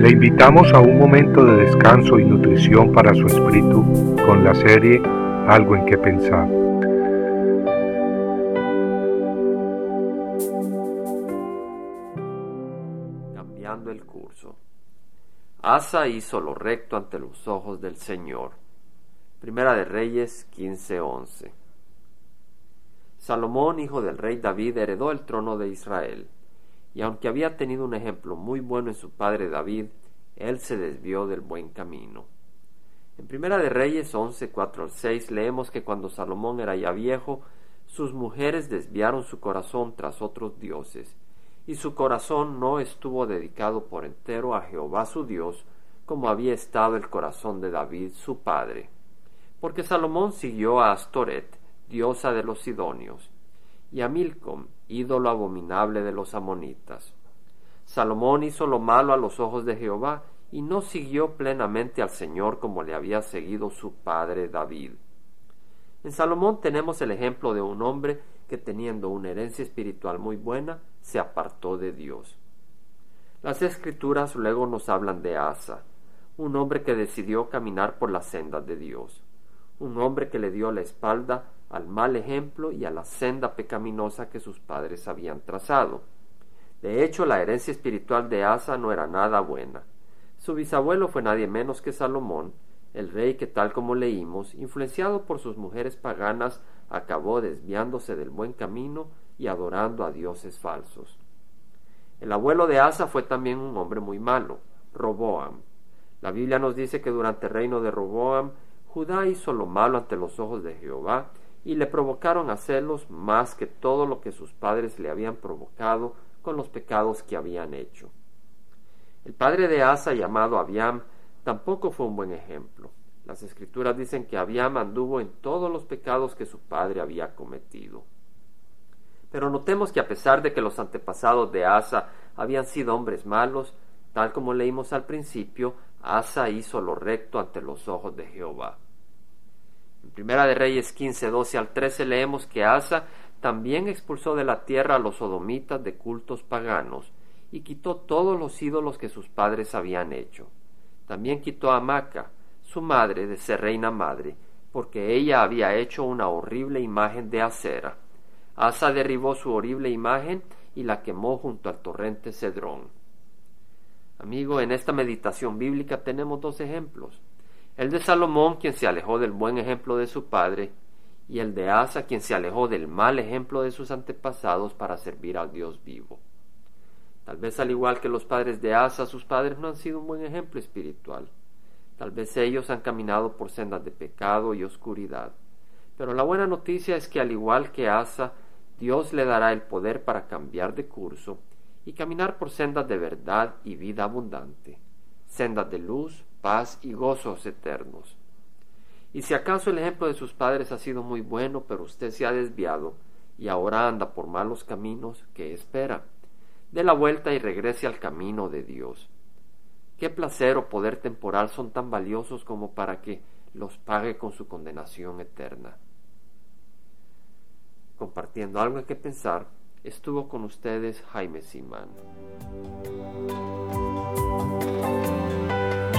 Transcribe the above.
Le invitamos a un momento de descanso y nutrición para su espíritu con la serie Algo en que pensar. Cambiando el curso. Asa hizo lo recto ante los ojos del Señor. Primera de Reyes 15:11. Salomón, hijo del rey David, heredó el trono de Israel y aunque había tenido un ejemplo muy bueno en su padre David, él se desvió del buen camino. En Primera de Reyes 11, 4 al 6 leemos que cuando Salomón era ya viejo, sus mujeres desviaron su corazón tras otros dioses, y su corazón no estuvo dedicado por entero a Jehová su Dios, como había estado el corazón de David su padre. Porque Salomón siguió a Astoret, diosa de los Sidonios, y a Milcom, ídolo abominable de los amonitas. Salomón hizo lo malo a los ojos de Jehová y no siguió plenamente al Señor como le había seguido su padre David. En Salomón tenemos el ejemplo de un hombre que teniendo una herencia espiritual muy buena, se apartó de Dios. Las escrituras luego nos hablan de Asa, un hombre que decidió caminar por las sendas de Dios, un hombre que le dio la espalda al mal ejemplo y a la senda pecaminosa que sus padres habían trazado. De hecho, la herencia espiritual de Asa no era nada buena. Su bisabuelo fue nadie menos que Salomón, el rey que tal como leímos, influenciado por sus mujeres paganas, acabó desviándose del buen camino y adorando a dioses falsos. El abuelo de Asa fue también un hombre muy malo, Roboam. La Biblia nos dice que durante el reino de Roboam, Judá hizo lo malo ante los ojos de Jehová y le provocaron a celos más que todo lo que sus padres le habían provocado con los pecados que habían hecho. El padre de Asa, llamado Abiam, tampoco fue un buen ejemplo. Las escrituras dicen que Abiam anduvo en todos los pecados que su padre había cometido. Pero notemos que a pesar de que los antepasados de Asa habían sido hombres malos, tal como leímos al principio, Asa hizo lo recto ante los ojos de Jehová. En Primera de Reyes 15, 12 al 13 leemos que Asa también expulsó de la tierra a los sodomitas de cultos paganos y quitó todos los ídolos que sus padres habían hecho. También quitó a Maca, su madre, de ser reina madre, porque ella había hecho una horrible imagen de acera. Asa derribó su horrible imagen y la quemó junto al torrente Cedrón. Amigo, en esta meditación bíblica tenemos dos ejemplos el de Salomón, quien se alejó del buen ejemplo de su padre, y el de Asa, quien se alejó del mal ejemplo de sus antepasados para servir al Dios vivo. Tal vez al igual que los padres de Asa, sus padres no han sido un buen ejemplo espiritual. Tal vez ellos han caminado por sendas de pecado y oscuridad. Pero la buena noticia es que al igual que Asa, Dios le dará el poder para cambiar de curso y caminar por sendas de verdad y vida abundante, sendas de luz, paz y gozos eternos. Y si acaso el ejemplo de sus padres ha sido muy bueno, pero usted se ha desviado y ahora anda por malos caminos, ¿qué espera? Dé la vuelta y regrese al camino de Dios. Qué placer o poder temporal son tan valiosos como para que los pague con su condenación eterna. Compartiendo algo en que pensar, estuvo con ustedes Jaime Simán.